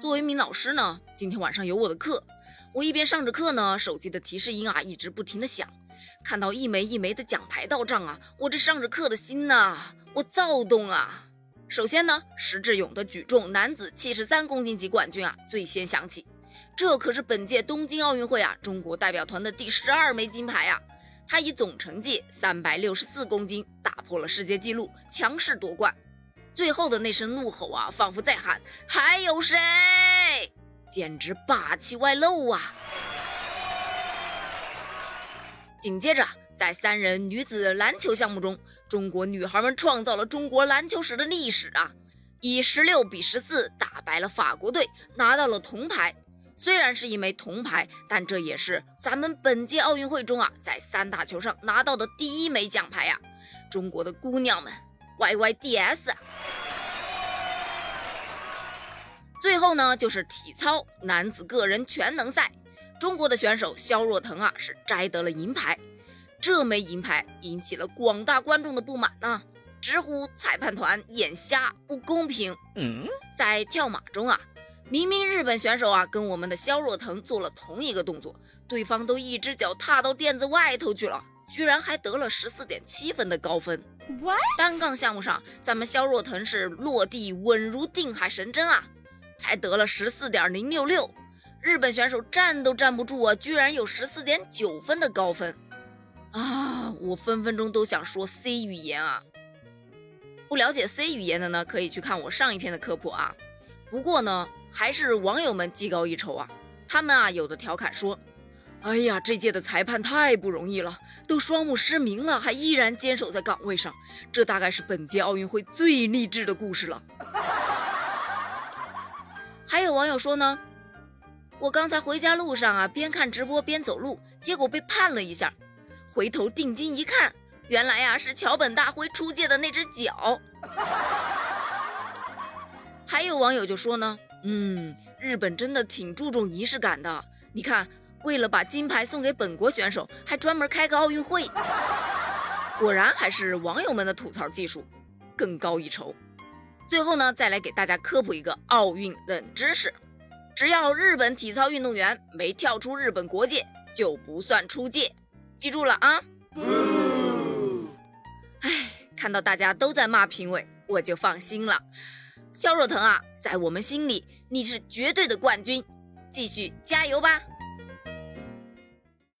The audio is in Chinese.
作为一名老师呢，今天晚上有我的课，我一边上着课呢，手机的提示音啊一直不停的响，看到一枚一枚的奖牌到账啊，我这上着课的心呐，我躁动啊。首先呢，石智勇的举重男子七十三公斤级冠军啊最先响起，这可是本届东京奥运会啊中国代表团的第十二枚金牌呀。他以总成绩三百六十四公斤打破了世界纪录，强势夺冠。最后的那声怒吼啊，仿佛在喊还有谁，简直霸气外露啊！紧接着，在三人女子篮球项目中，中国女孩们创造了中国篮球史的历史啊，以十六比十四打败了法国队，拿到了铜牌。虽然是一枚铜牌，但这也是咱们本届奥运会中啊，在三大球上拿到的第一枚奖牌呀！中国的姑娘们，YYDS 啊！最后呢，就是体操男子个人全能赛，中国的选手肖若腾啊，是摘得了银牌。这枚银牌引起了广大观众的不满呢，直呼裁判团眼瞎，不公平。嗯，在跳马中啊。明明日本选手啊跟我们的肖若腾做了同一个动作，对方都一只脚踏到垫子外头去了，居然还得了十四点七分的高分。单杠项目上，咱们肖若腾是落地稳如定海神针啊，才得了十四点零六六，日本选手站都站不住啊，居然有十四点九分的高分啊！我分分钟都想说 C 语言啊！不了解 C 语言的呢，可以去看我上一篇的科普啊。不过呢。还是网友们技高一筹啊！他们啊，有的调侃说：“哎呀，这届的裁判太不容易了，都双目失明了，还依然坚守在岗位上，这大概是本届奥运会最励志的故事了。”还有网友说呢：“我刚才回家路上啊，边看直播边走路，结果被判了一下，回头定睛一看，原来呀是桥本大辉出界的那只脚。”还有网友就说呢。嗯，日本真的挺注重仪式感的。你看，为了把金牌送给本国选手，还专门开个奥运会。果然还是网友们的吐槽技术更高一筹。最后呢，再来给大家科普一个奥运冷知识：只要日本体操运动员没跳出日本国界，就不算出界。记住了啊！哎，看到大家都在骂评委，我就放心了。肖若腾啊，在我们心里你是绝对的冠军，继续加油吧！